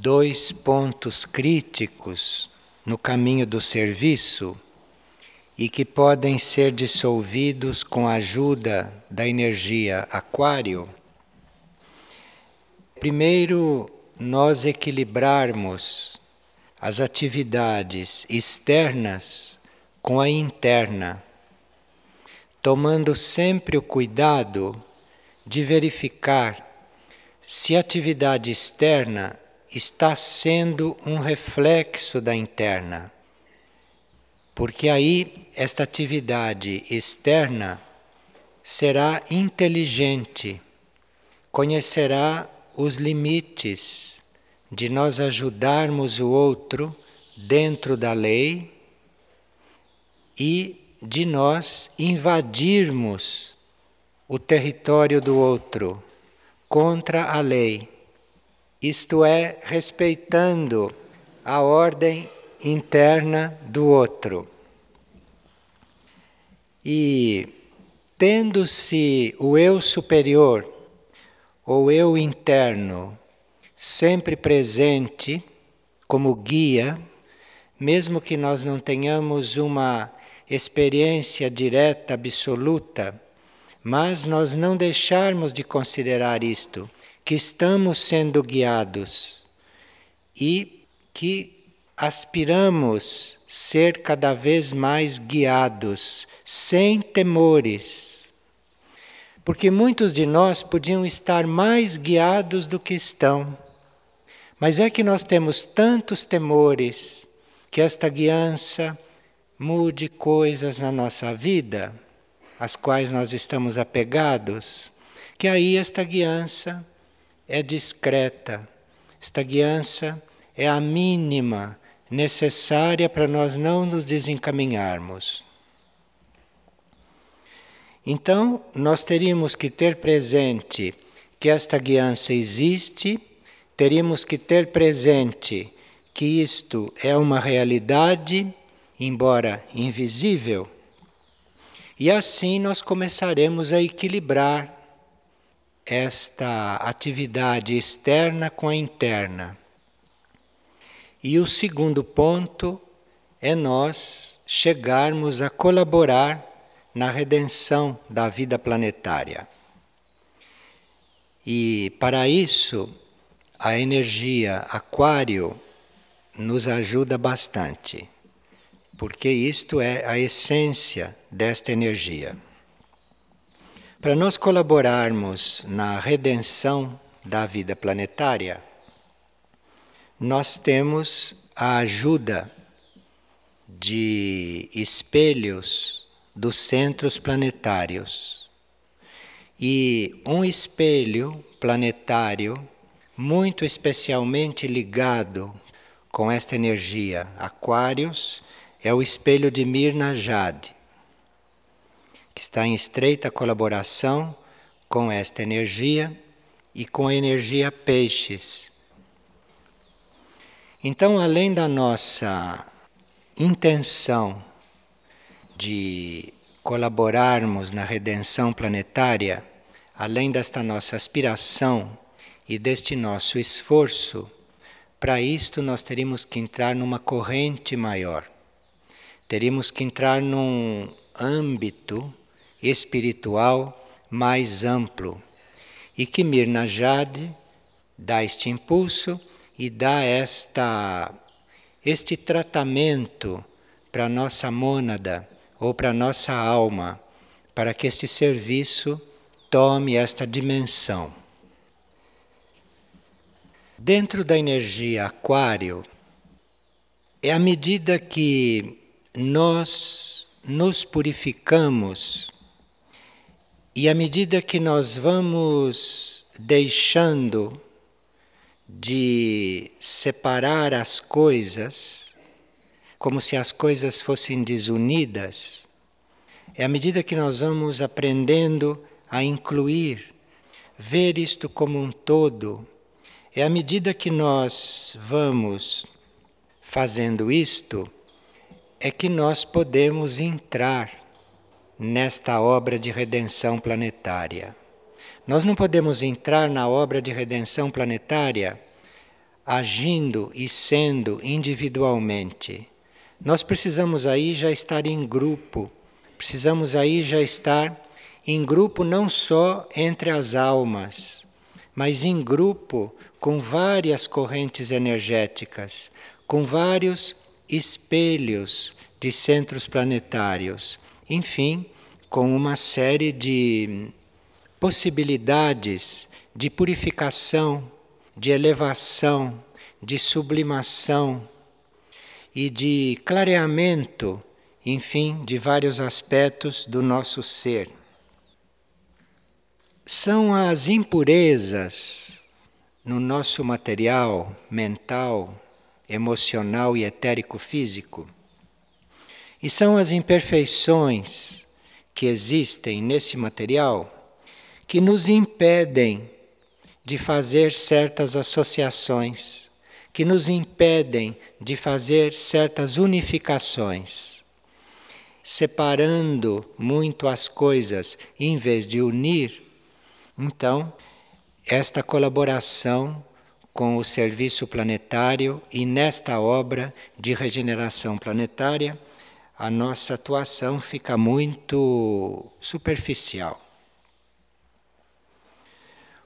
dois pontos críticos no caminho do serviço e que podem ser dissolvidos com a ajuda da energia aquário. Primeiro, nós equilibrarmos as atividades externas com a interna, tomando sempre o cuidado de verificar se a atividade externa está sendo um reflexo da interna. Porque aí esta atividade externa será inteligente, conhecerá os limites de nós ajudarmos o outro dentro da lei e de nós invadirmos o território do outro contra a lei, isto é, respeitando a ordem interna do outro. E tendo-se o eu superior ou eu interno sempre presente como guia, mesmo que nós não tenhamos uma experiência direta, absoluta, mas nós não deixarmos de considerar isto, que estamos sendo guiados e que aspiramos ser cada vez mais guiados, sem temores. Porque muitos de nós podiam estar mais guiados do que estão mas é que nós temos tantos temores que esta guiança mude coisas na nossa vida, às quais nós estamos apegados, que aí esta guiança é discreta, esta guiança é a mínima necessária para nós não nos desencaminharmos. Então, nós teríamos que ter presente que esta guiança existe teríamos que ter presente que isto é uma realidade, embora invisível, e assim nós começaremos a equilibrar esta atividade externa com a interna. E o segundo ponto é nós chegarmos a colaborar na redenção da vida planetária. E para isso, a energia aquário nos ajuda bastante, porque isto é a essência desta energia. Para nós colaborarmos na redenção da vida planetária, nós temos a ajuda de espelhos dos centros planetários. E um espelho planetário muito especialmente ligado com esta energia Aquários é o espelho de Mirna Jade, que está em estreita colaboração com esta energia e com a energia Peixes. Então, além da nossa intenção de colaborarmos na redenção planetária, além desta nossa aspiração e deste nosso esforço, para isto nós teríamos que entrar numa corrente maior. Teríamos que entrar num âmbito espiritual mais amplo. E que Mirna Jade dá este impulso e dá esta este tratamento para nossa mônada ou para nossa alma, para que esse serviço tome esta dimensão. Dentro da energia aquário, é à medida que nós nos purificamos e à medida que nós vamos deixando de separar as coisas, como se as coisas fossem desunidas, é à medida que nós vamos aprendendo a incluir, ver isto como um todo é à medida que nós vamos fazendo isto, é que nós podemos entrar nesta obra de redenção planetária. Nós não podemos entrar na obra de redenção planetária agindo e sendo individualmente. Nós precisamos aí já estar em grupo, precisamos aí já estar em grupo não só entre as almas, mas em grupo com várias correntes energéticas, com vários espelhos de centros planetários, enfim, com uma série de possibilidades de purificação, de elevação, de sublimação e de clareamento, enfim, de vários aspectos do nosso ser. São as impurezas no nosso material mental, emocional e etérico-físico. E são as imperfeições que existem nesse material que nos impedem de fazer certas associações, que nos impedem de fazer certas unificações. Separando muito as coisas em vez de unir, então, esta colaboração com o serviço planetário e nesta obra de regeneração planetária, a nossa atuação fica muito superficial.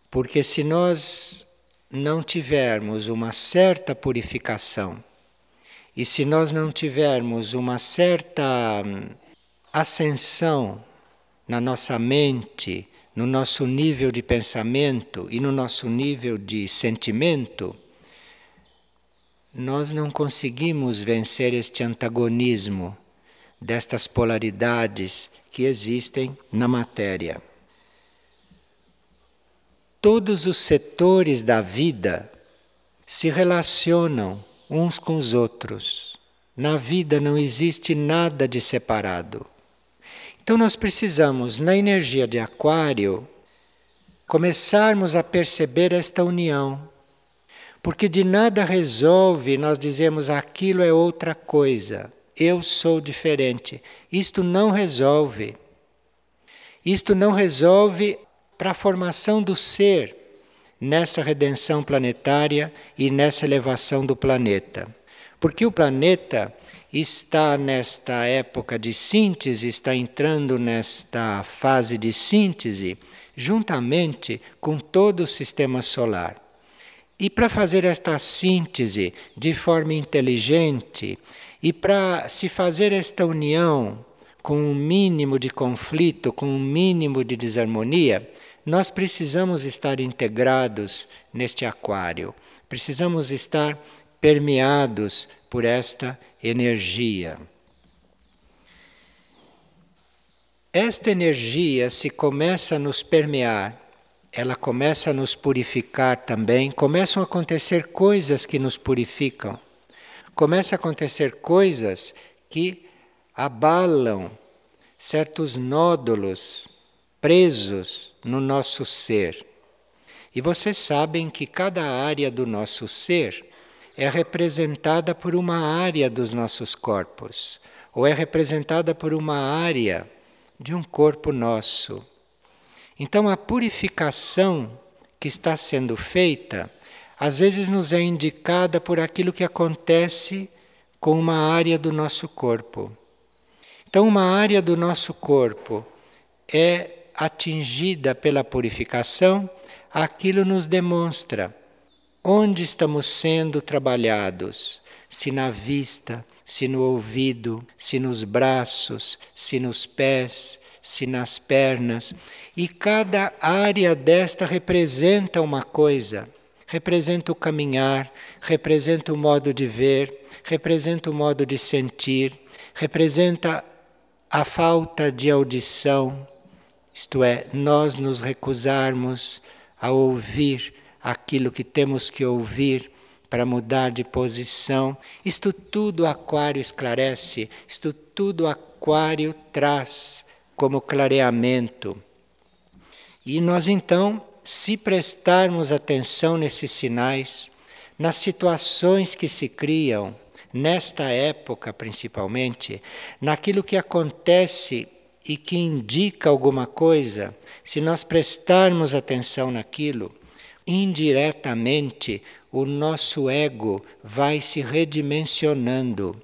Porque se nós não tivermos uma certa purificação, e se nós não tivermos uma certa hum, ascensão na nossa mente, no nosso nível de pensamento e no nosso nível de sentimento, nós não conseguimos vencer este antagonismo destas polaridades que existem na matéria todos os setores da vida se relacionam uns com os outros. Na vida não existe nada de separado. Então nós precisamos, na energia de Aquário, começarmos a perceber esta união. Porque de nada resolve nós dizemos aquilo é outra coisa, eu sou diferente. Isto não resolve. Isto não resolve para a formação do ser nessa redenção planetária e nessa elevação do planeta. Porque o planeta está nesta época de síntese, está entrando nesta fase de síntese, juntamente com todo o sistema solar. E para fazer esta síntese de forma inteligente e para se fazer esta união com um mínimo de conflito, com um mínimo de desarmonia, nós precisamos estar integrados neste aquário, precisamos estar permeados por esta energia. Esta energia se começa a nos permear, ela começa a nos purificar também, começam a acontecer coisas que nos purificam. Começa a acontecer coisas que abalam certos nódulos presos no nosso ser. E vocês sabem que cada área do nosso ser é representada por uma área dos nossos corpos, ou é representada por uma área de um corpo nosso. Então a purificação que está sendo feita, às vezes nos é indicada por aquilo que acontece com uma área do nosso corpo. Então, uma área do nosso corpo é atingida pela purificação, aquilo nos demonstra onde estamos sendo trabalhados, se na vista, se no ouvido, se nos braços, se nos pés, se nas pernas. E cada área desta representa uma coisa. Representa o caminhar, representa o modo de ver, representa o modo de sentir, representa a falta de audição, isto é, nós nos recusarmos a ouvir aquilo que temos que ouvir para mudar de posição. Isto tudo Aquário esclarece, isto tudo Aquário traz como clareamento. E nós então, se prestarmos atenção nesses sinais, nas situações que se criam, nesta época principalmente, naquilo que acontece e que indica alguma coisa, se nós prestarmos atenção naquilo, indiretamente o nosso ego vai se redimensionando.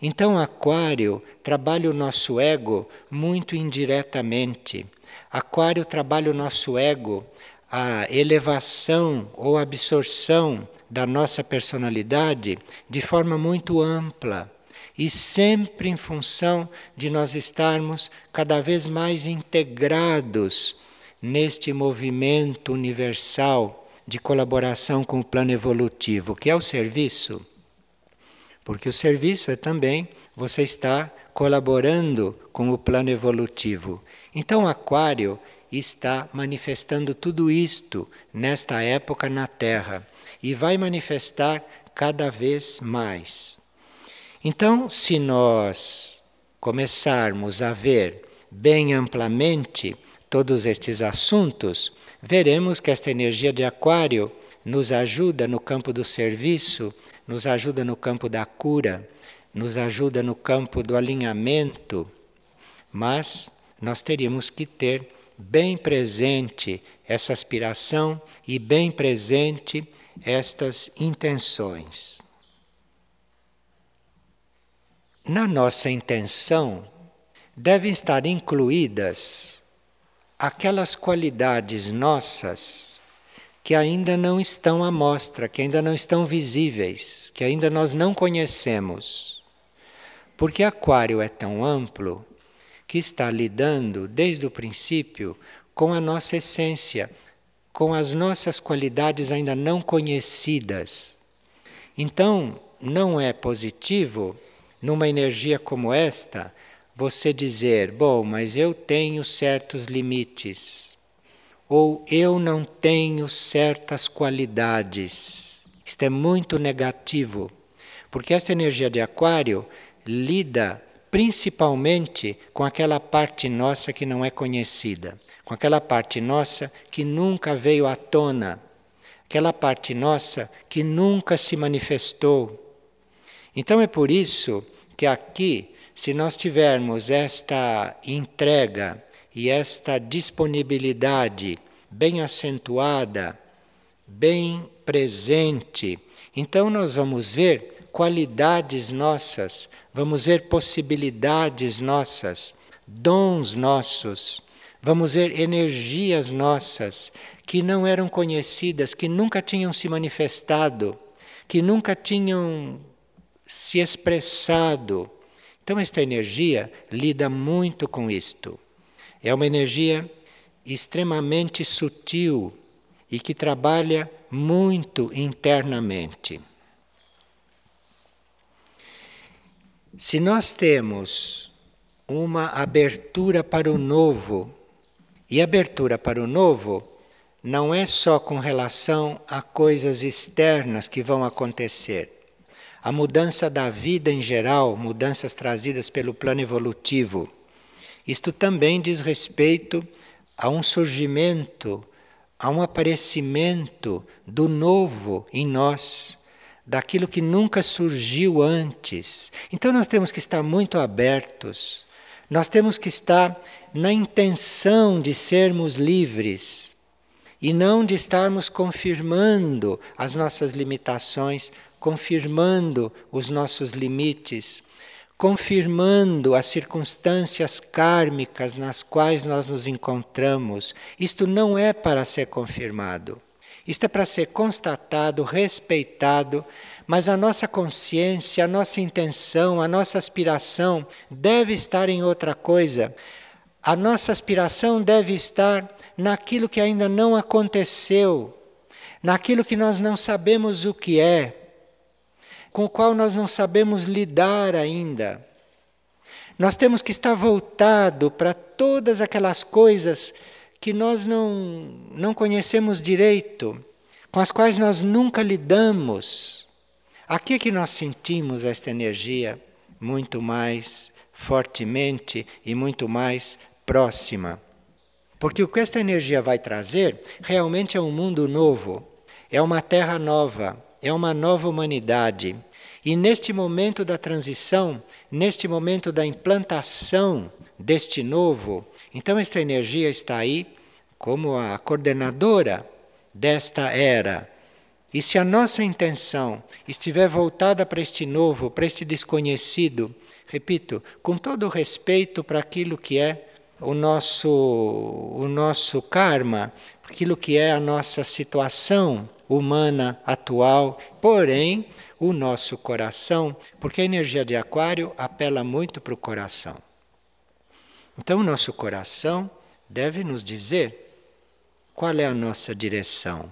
Então, Aquário trabalha o nosso ego muito indiretamente. Aquário trabalha o nosso ego, a elevação ou absorção da nossa personalidade de forma muito ampla e sempre em função de nós estarmos cada vez mais integrados neste movimento universal de colaboração com o plano evolutivo, que é o serviço. Porque o serviço é também você estar colaborando com o plano evolutivo. Então, Aquário está manifestando tudo isto nesta época na Terra e vai manifestar cada vez mais. Então, se nós começarmos a ver bem amplamente todos estes assuntos, veremos que esta energia de Aquário nos ajuda no campo do serviço, nos ajuda no campo da cura, nos ajuda no campo do alinhamento, mas nós teríamos que ter bem presente essa aspiração e bem presente estas intenções. Na nossa intenção devem estar incluídas aquelas qualidades nossas que ainda não estão à mostra, que ainda não estão visíveis, que ainda nós não conhecemos. Porque Aquário é tão amplo que está lidando desde o princípio com a nossa essência, com as nossas qualidades ainda não conhecidas. Então, não é positivo, numa energia como esta, você dizer: bom, mas eu tenho certos limites, ou eu não tenho certas qualidades. Isto é muito negativo, porque esta energia de Aquário lida principalmente com aquela parte nossa que não é conhecida, com aquela parte nossa que nunca veio à tona, aquela parte nossa que nunca se manifestou. Então é por isso que aqui, se nós tivermos esta entrega e esta disponibilidade bem acentuada, bem presente, então nós vamos ver qualidades nossas, vamos ver possibilidades nossas, dons nossos, vamos ver energias nossas que não eram conhecidas, que nunca tinham se manifestado, que nunca tinham se expressado. Então, esta energia lida muito com isto. É uma energia extremamente sutil e que trabalha muito internamente. Se nós temos uma abertura para o novo, e abertura para o novo não é só com relação a coisas externas que vão acontecer. A mudança da vida em geral, mudanças trazidas pelo plano evolutivo, isto também diz respeito a um surgimento, a um aparecimento do novo em nós daquilo que nunca surgiu antes. Então nós temos que estar muito abertos, nós temos que estar na intenção de sermos livres e não de estarmos confirmando as nossas limitações, confirmando os nossos limites, confirmando as circunstâncias kármicas nas quais nós nos encontramos. Isto não é para ser confirmado. Isto é para ser constatado, respeitado, mas a nossa consciência, a nossa intenção, a nossa aspiração deve estar em outra coisa. A nossa aspiração deve estar naquilo que ainda não aconteceu, naquilo que nós não sabemos o que é, com o qual nós não sabemos lidar ainda. Nós temos que estar voltado para todas aquelas coisas que nós não, não conhecemos direito, com as quais nós nunca lidamos. Aqui é que nós sentimos esta energia muito mais fortemente e muito mais próxima. Porque o que esta energia vai trazer realmente é um mundo novo, é uma terra nova, é uma nova humanidade. E neste momento da transição, neste momento da implantação deste novo, então esta energia está aí como a coordenadora desta era. E se a nossa intenção estiver voltada para este novo, para este desconhecido, repito, com todo o respeito para aquilo que é o nosso, o nosso karma, aquilo que é a nossa situação humana atual, porém, o nosso coração, porque a energia de Aquário apela muito para o coração. Então, o nosso coração deve nos dizer qual é a nossa direção.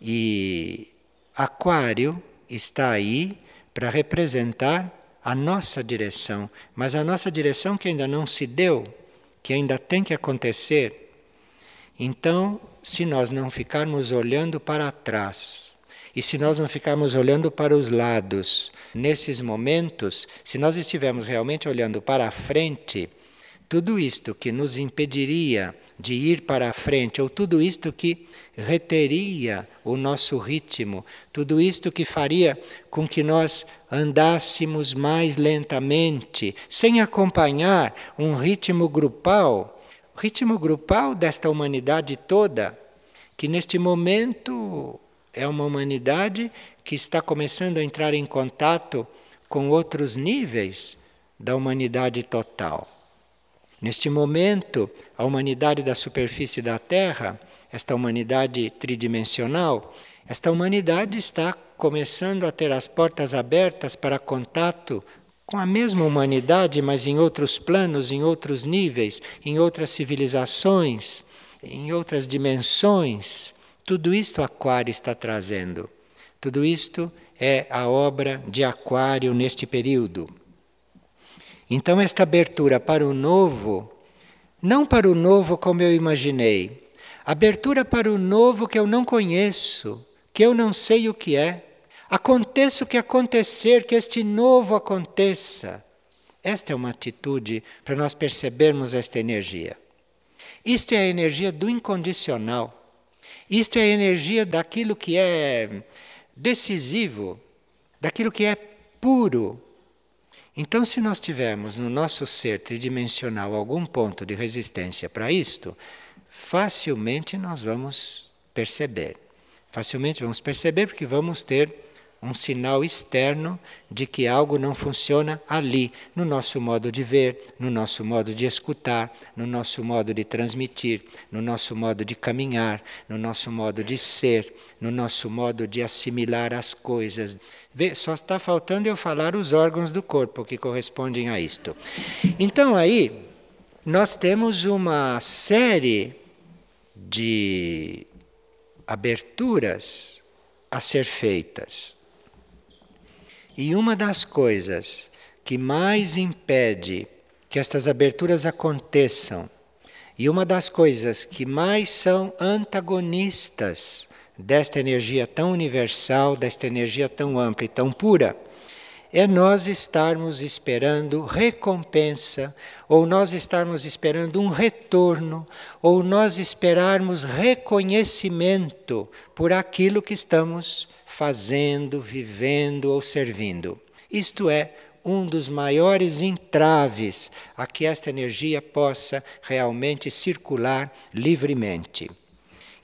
E Aquário está aí para representar a nossa direção, mas a nossa direção que ainda não se deu, que ainda tem que acontecer. Então, se nós não ficarmos olhando para trás, e se nós não ficarmos olhando para os lados, nesses momentos, se nós estivermos realmente olhando para a frente, tudo isto que nos impediria de ir para a frente, ou tudo isto que reteria o nosso ritmo, tudo isto que faria com que nós andássemos mais lentamente, sem acompanhar um ritmo grupal, ritmo grupal desta humanidade toda, que neste momento é uma humanidade que está começando a entrar em contato com outros níveis da humanidade total. Neste momento, a humanidade da superfície da Terra, esta humanidade tridimensional, esta humanidade está começando a ter as portas abertas para contato com a mesma humanidade, mas em outros planos, em outros níveis, em outras civilizações, em outras dimensões. Tudo isto Aquário está trazendo. Tudo isto é a obra de Aquário neste período. Então, esta abertura para o novo, não para o novo como eu imaginei, abertura para o novo que eu não conheço, que eu não sei o que é. Aconteça o que acontecer, que este novo aconteça. Esta é uma atitude para nós percebermos esta energia. Isto é a energia do incondicional. Isto é a energia daquilo que é decisivo, daquilo que é puro, então, se nós tivermos no nosso ser tridimensional algum ponto de resistência para isto, facilmente nós vamos perceber. Facilmente vamos perceber porque vamos ter um sinal externo de que algo não funciona ali, no nosso modo de ver, no nosso modo de escutar, no nosso modo de transmitir, no nosso modo de caminhar, no nosso modo de ser, no nosso modo de assimilar as coisas. Vê, só está faltando eu falar os órgãos do corpo que correspondem a isto. Então aí nós temos uma série de aberturas a ser feitas. E uma das coisas que mais impede que estas aberturas aconteçam, e uma das coisas que mais são antagonistas desta energia tão universal, desta energia tão ampla e tão pura, é nós estarmos esperando recompensa, ou nós estarmos esperando um retorno, ou nós esperarmos reconhecimento por aquilo que estamos fazendo, vivendo ou servindo. Isto é um dos maiores entraves a que esta energia possa realmente circular livremente.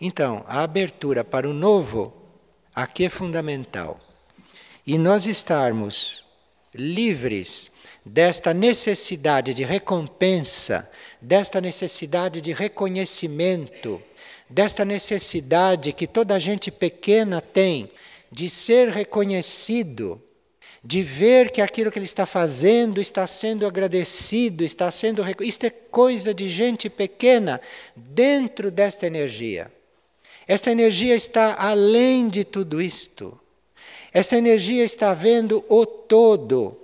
Então, a abertura para o novo aqui é fundamental. E nós estarmos livres desta necessidade de recompensa, desta necessidade de reconhecimento, desta necessidade que toda gente pequena tem de ser reconhecido, de ver que aquilo que ele está fazendo está sendo agradecido, está sendo. Isto é coisa de gente pequena dentro desta energia. Esta energia está além de tudo isto. Esta energia está vendo o todo.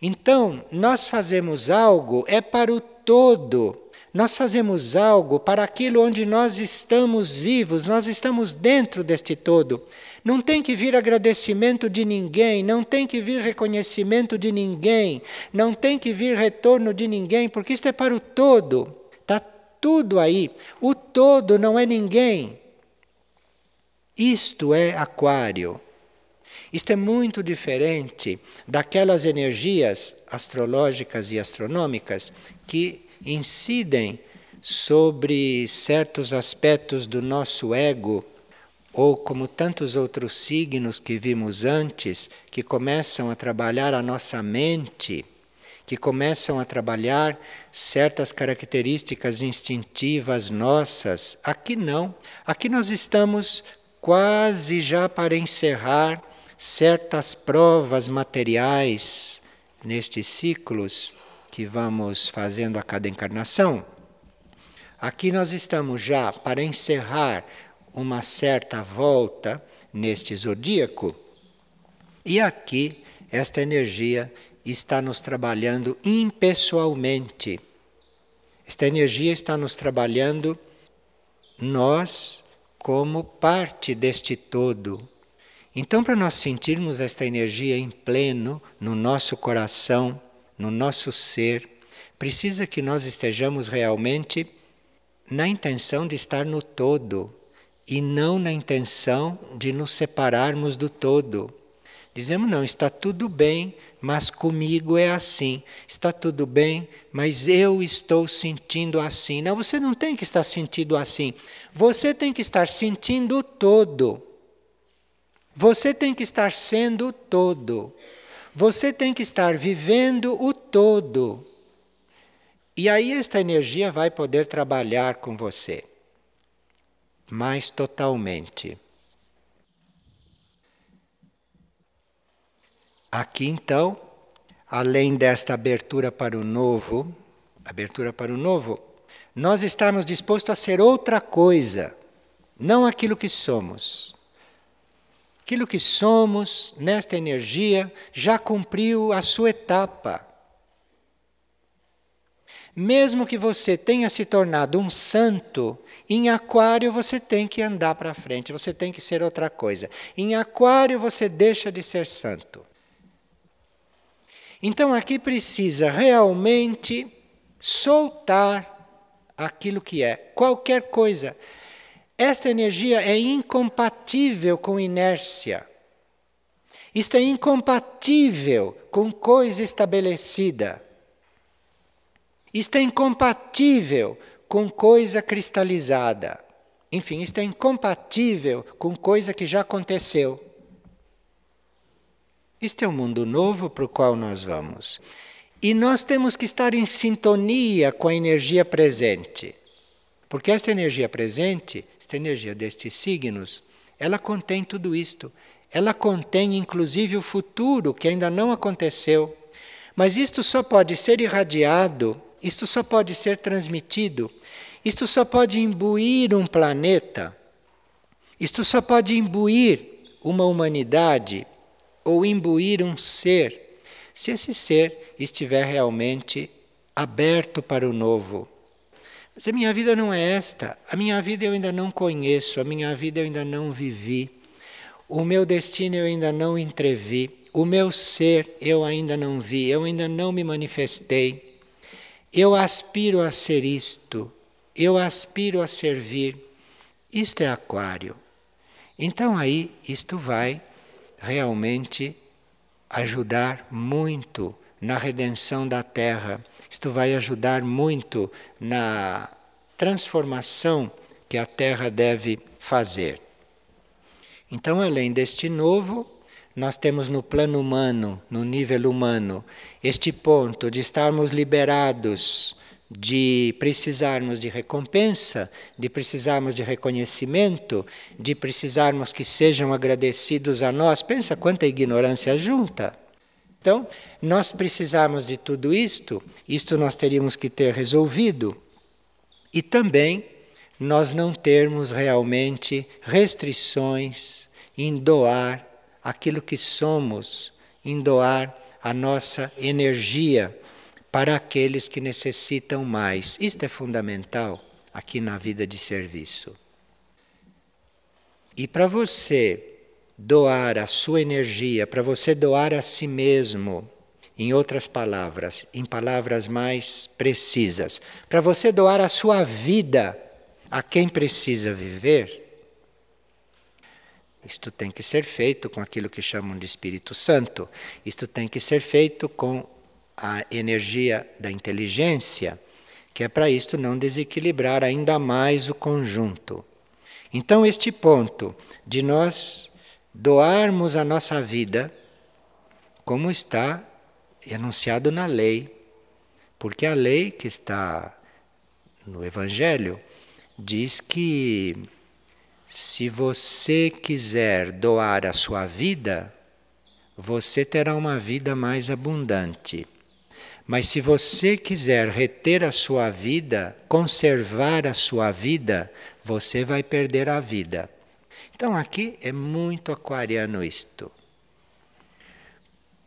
Então, nós fazemos algo é para o todo. Nós fazemos algo para aquilo onde nós estamos vivos, nós estamos dentro deste todo. Não tem que vir agradecimento de ninguém, não tem que vir reconhecimento de ninguém, não tem que vir retorno de ninguém, porque isto é para o todo. Está tudo aí. O todo não é ninguém. Isto é Aquário. Isto é muito diferente daquelas energias astrológicas e astronômicas que incidem sobre certos aspectos do nosso ego ou como tantos outros signos que vimos antes, que começam a trabalhar a nossa mente, que começam a trabalhar certas características instintivas nossas. Aqui não. Aqui nós estamos quase já para encerrar certas provas materiais nestes ciclos que vamos fazendo a cada encarnação. Aqui nós estamos já para encerrar uma certa volta neste zodíaco, e aqui esta energia está nos trabalhando impessoalmente. Esta energia está nos trabalhando nós como parte deste todo. Então, para nós sentirmos esta energia em pleno no nosso coração, no nosso ser, precisa que nós estejamos realmente na intenção de estar no todo e não na intenção de nos separarmos do todo. Dizemos, não, está tudo bem, mas comigo é assim. Está tudo bem, mas eu estou sentindo assim. Não, você não tem que estar sentindo assim. Você tem que estar sentindo o todo. Você tem que estar sendo o todo. Você tem que estar vivendo o todo. E aí esta energia vai poder trabalhar com você mais totalmente. Aqui então, além desta abertura para o novo, abertura para o novo, nós estamos dispostos a ser outra coisa, não aquilo que somos. Aquilo que somos nesta energia já cumpriu a sua etapa. Mesmo que você tenha se tornado um santo, em Aquário você tem que andar para frente, você tem que ser outra coisa. Em Aquário você deixa de ser santo. Então aqui precisa realmente soltar aquilo que é, qualquer coisa. Esta energia é incompatível com inércia. Isto é incompatível com coisa estabelecida. Isto é incompatível com coisa cristalizada. Enfim, isto é incompatível com coisa que já aconteceu. Este é o mundo novo para o qual nós vamos. E nós temos que estar em sintonia com a energia presente. Porque esta energia presente, esta energia destes signos, ela contém tudo isto. Ela contém inclusive o futuro que ainda não aconteceu. Mas isto só pode ser irradiado isto só pode ser transmitido, isto só pode imbuir um planeta, isto só pode imbuir uma humanidade ou imbuir um ser, se esse ser estiver realmente aberto para o novo. Mas a minha vida não é esta, a minha vida eu ainda não conheço, a minha vida eu ainda não vivi, o meu destino eu ainda não entrevi, o meu ser eu ainda não vi, eu ainda não me manifestei. Eu aspiro a ser isto, eu aspiro a servir. Isto é Aquário. Então aí isto vai realmente ajudar muito na redenção da Terra. Isto vai ajudar muito na transformação que a Terra deve fazer. Então, além deste novo, nós temos no plano humano, no nível humano, este ponto de estarmos liberados de precisarmos de recompensa, de precisarmos de reconhecimento, de precisarmos que sejam agradecidos a nós. Pensa quanta ignorância junta. Então, nós precisamos de tudo isto, isto nós teríamos que ter resolvido. E também nós não termos realmente restrições em doar aquilo que somos, em doar a nossa energia para aqueles que necessitam mais. Isto é fundamental aqui na vida de serviço. E para você doar a sua energia, para você doar a si mesmo, em outras palavras, em palavras mais precisas, para você doar a sua vida a quem precisa viver, isto tem que ser feito com aquilo que chamam de Espírito Santo. Isto tem que ser feito com a energia da inteligência, que é para isto não desequilibrar ainda mais o conjunto. Então, este ponto de nós doarmos a nossa vida, como está enunciado na lei, porque a lei que está no Evangelho diz que se você quiser doar a sua vida, você terá uma vida mais abundante. Mas se você quiser reter a sua vida, conservar a sua vida, você vai perder a vida. Então aqui é muito aquariano isto.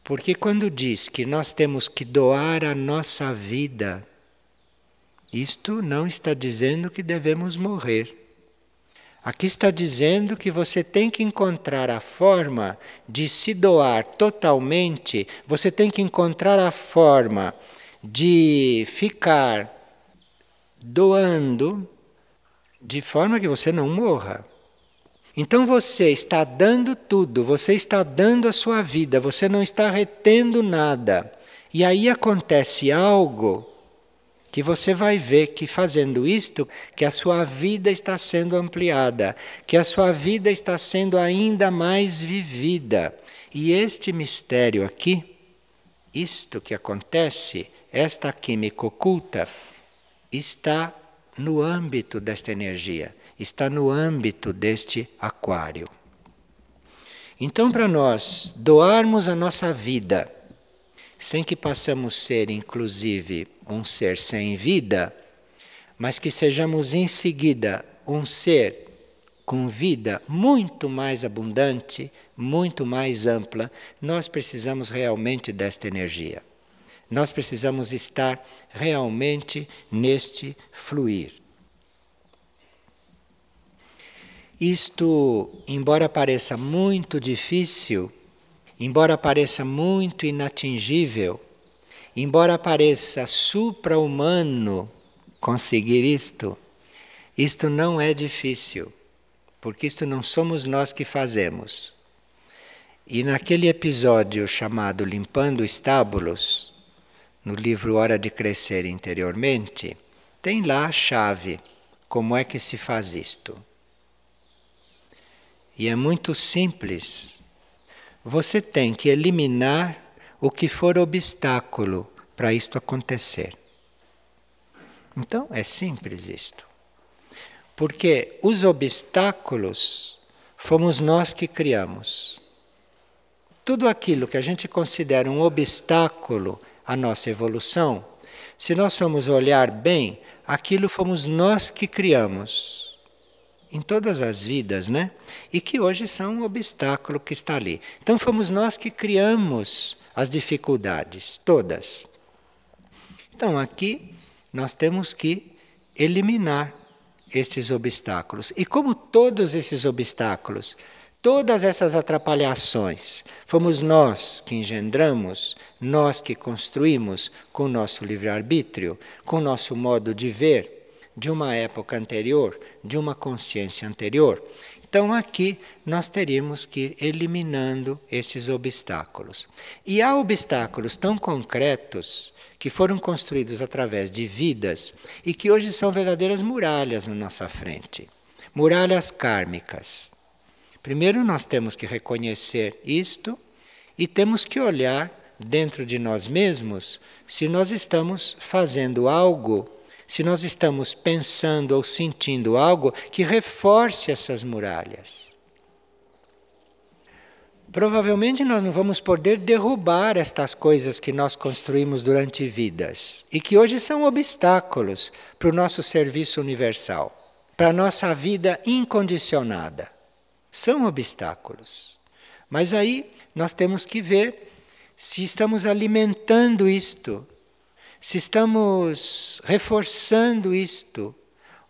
Porque quando diz que nós temos que doar a nossa vida, isto não está dizendo que devemos morrer. Aqui está dizendo que você tem que encontrar a forma de se doar totalmente, você tem que encontrar a forma de ficar doando de forma que você não morra. Então você está dando tudo, você está dando a sua vida, você não está retendo nada. E aí acontece algo que você vai ver que fazendo isto, que a sua vida está sendo ampliada, que a sua vida está sendo ainda mais vivida. E este mistério aqui, isto que acontece, esta química oculta, está no âmbito desta energia, está no âmbito deste aquário. Então, para nós doarmos a nossa vida, sem que possamos ser, inclusive, um ser sem vida, mas que sejamos em seguida um ser com vida muito mais abundante, muito mais ampla, nós precisamos realmente desta energia. Nós precisamos estar realmente neste fluir. Isto, embora pareça muito difícil, embora pareça muito inatingível, embora pareça supra-humano conseguir isto, isto não é difícil, porque isto não somos nós que fazemos. E naquele episódio chamado Limpando Estábulos, no livro Hora de Crescer Interiormente, tem lá a chave, como é que se faz isto. E é muito simples. Você tem que eliminar o que for obstáculo para isto acontecer. Então é simples isto. Porque os obstáculos fomos nós que criamos. Tudo aquilo que a gente considera um obstáculo à nossa evolução, se nós formos olhar bem, aquilo fomos nós que criamos em todas as vidas, né? E que hoje são um obstáculo que está ali. Então fomos nós que criamos as dificuldades, todas. Então aqui nós temos que eliminar estes obstáculos. E como todos esses obstáculos, todas essas atrapalhações, fomos nós que engendramos, nós que construímos com o nosso livre-arbítrio, com o nosso modo de ver, de uma época anterior, de uma consciência anterior. Então aqui nós teríamos que ir eliminando esses obstáculos. E há obstáculos tão concretos que foram construídos através de vidas e que hoje são verdadeiras muralhas na nossa frente. Muralhas kármicas. Primeiro nós temos que reconhecer isto e temos que olhar dentro de nós mesmos se nós estamos fazendo algo se nós estamos pensando ou sentindo algo que reforce essas muralhas. Provavelmente nós não vamos poder derrubar estas coisas que nós construímos durante vidas e que hoje são obstáculos para o nosso serviço universal, para a nossa vida incondicionada. São obstáculos. Mas aí nós temos que ver se estamos alimentando isto se estamos reforçando isto,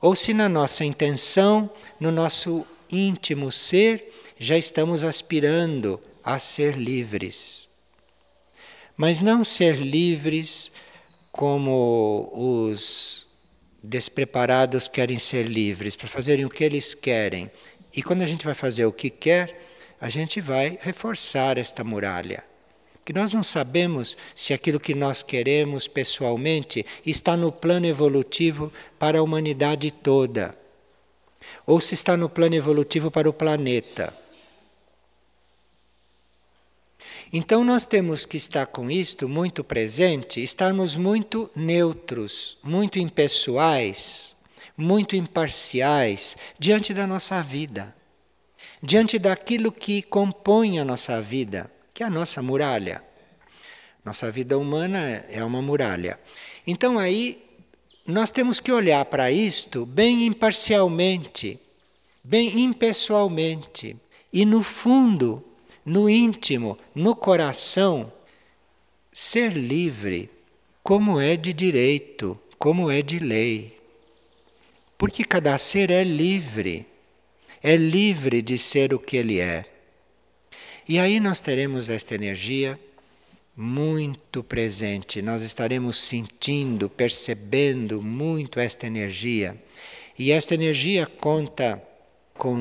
ou se na nossa intenção, no nosso íntimo ser, já estamos aspirando a ser livres. Mas não ser livres como os despreparados querem ser livres, para fazerem o que eles querem. E quando a gente vai fazer o que quer, a gente vai reforçar esta muralha que nós não sabemos se aquilo que nós queremos pessoalmente está no plano evolutivo para a humanidade toda. ou se está no plano evolutivo para o planeta. Então nós temos que estar com isto muito presente, estarmos muito neutros, muito impessoais, muito imparciais diante da nossa vida, diante daquilo que compõe a nossa vida, que é a nossa muralha. Nossa vida humana é uma muralha. Então aí nós temos que olhar para isto bem imparcialmente, bem impessoalmente e no fundo no íntimo, no coração, ser livre, como é de direito, como é de lei. Porque cada ser é livre, é livre de ser o que ele é. E aí nós teremos esta energia muito presente, nós estaremos sentindo, percebendo muito esta energia. E esta energia conta com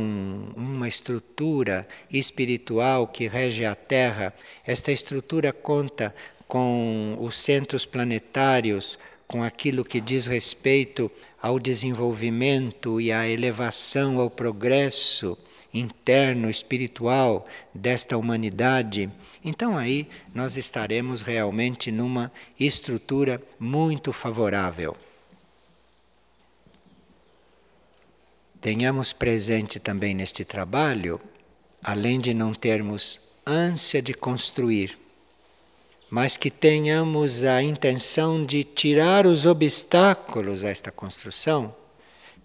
uma estrutura espiritual que rege a Terra. Esta estrutura conta com os centros planetários, com aquilo que diz respeito ao desenvolvimento e à elevação, ao progresso interno espiritual desta humanidade. Então aí nós estaremos realmente numa estrutura muito favorável. tenhamos presente também neste trabalho, além de não termos ânsia de construir, mas que tenhamos a intenção de tirar os obstáculos a esta construção,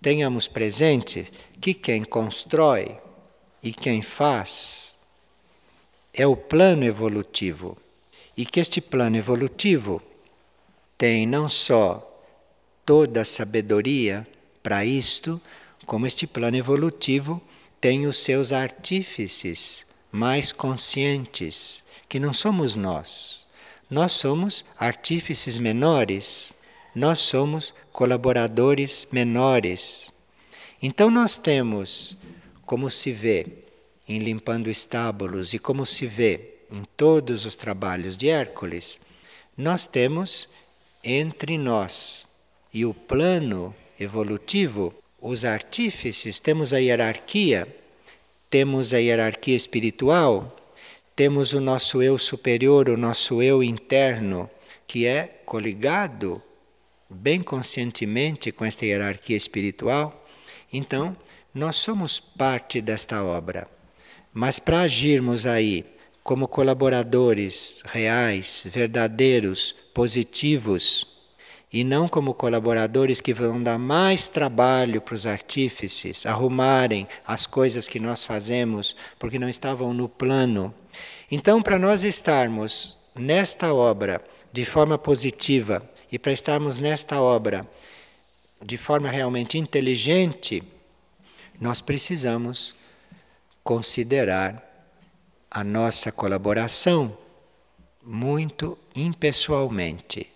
tenhamos presente que quem constrói e quem faz é o plano evolutivo e que este plano evolutivo tem não só toda a sabedoria para isto, como este plano evolutivo tem os seus artífices mais conscientes, que não somos nós. Nós somos artífices menores, nós somos colaboradores menores. Então nós temos, como se vê em limpando estábulos e como se vê em todos os trabalhos de Hércules, nós temos entre nós e o plano evolutivo os artífices, temos a hierarquia, temos a hierarquia espiritual, temos o nosso eu superior, o nosso eu interno, que é coligado bem conscientemente com esta hierarquia espiritual. Então, nós somos parte desta obra. Mas para agirmos aí como colaboradores reais, verdadeiros, positivos, e não como colaboradores que vão dar mais trabalho para os artífices arrumarem as coisas que nós fazemos porque não estavam no plano. Então, para nós estarmos nesta obra de forma positiva e para estarmos nesta obra de forma realmente inteligente, nós precisamos considerar a nossa colaboração muito impessoalmente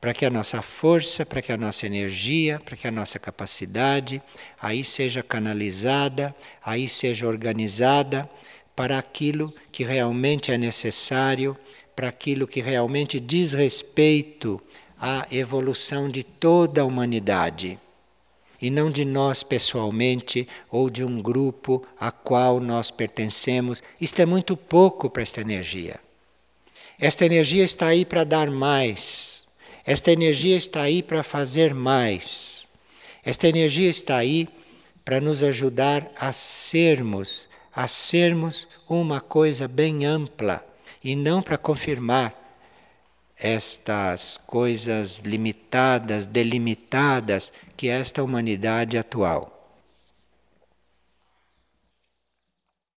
para que a nossa força, para que a nossa energia, para que a nossa capacidade aí seja canalizada, aí seja organizada para aquilo que realmente é necessário, para aquilo que realmente diz respeito à evolução de toda a humanidade. E não de nós pessoalmente ou de um grupo a qual nós pertencemos. Isto é muito pouco para esta energia. Esta energia está aí para dar mais, esta energia está aí para fazer mais. Esta energia está aí para nos ajudar a sermos, a sermos uma coisa bem ampla e não para confirmar estas coisas limitadas, delimitadas que esta humanidade atual.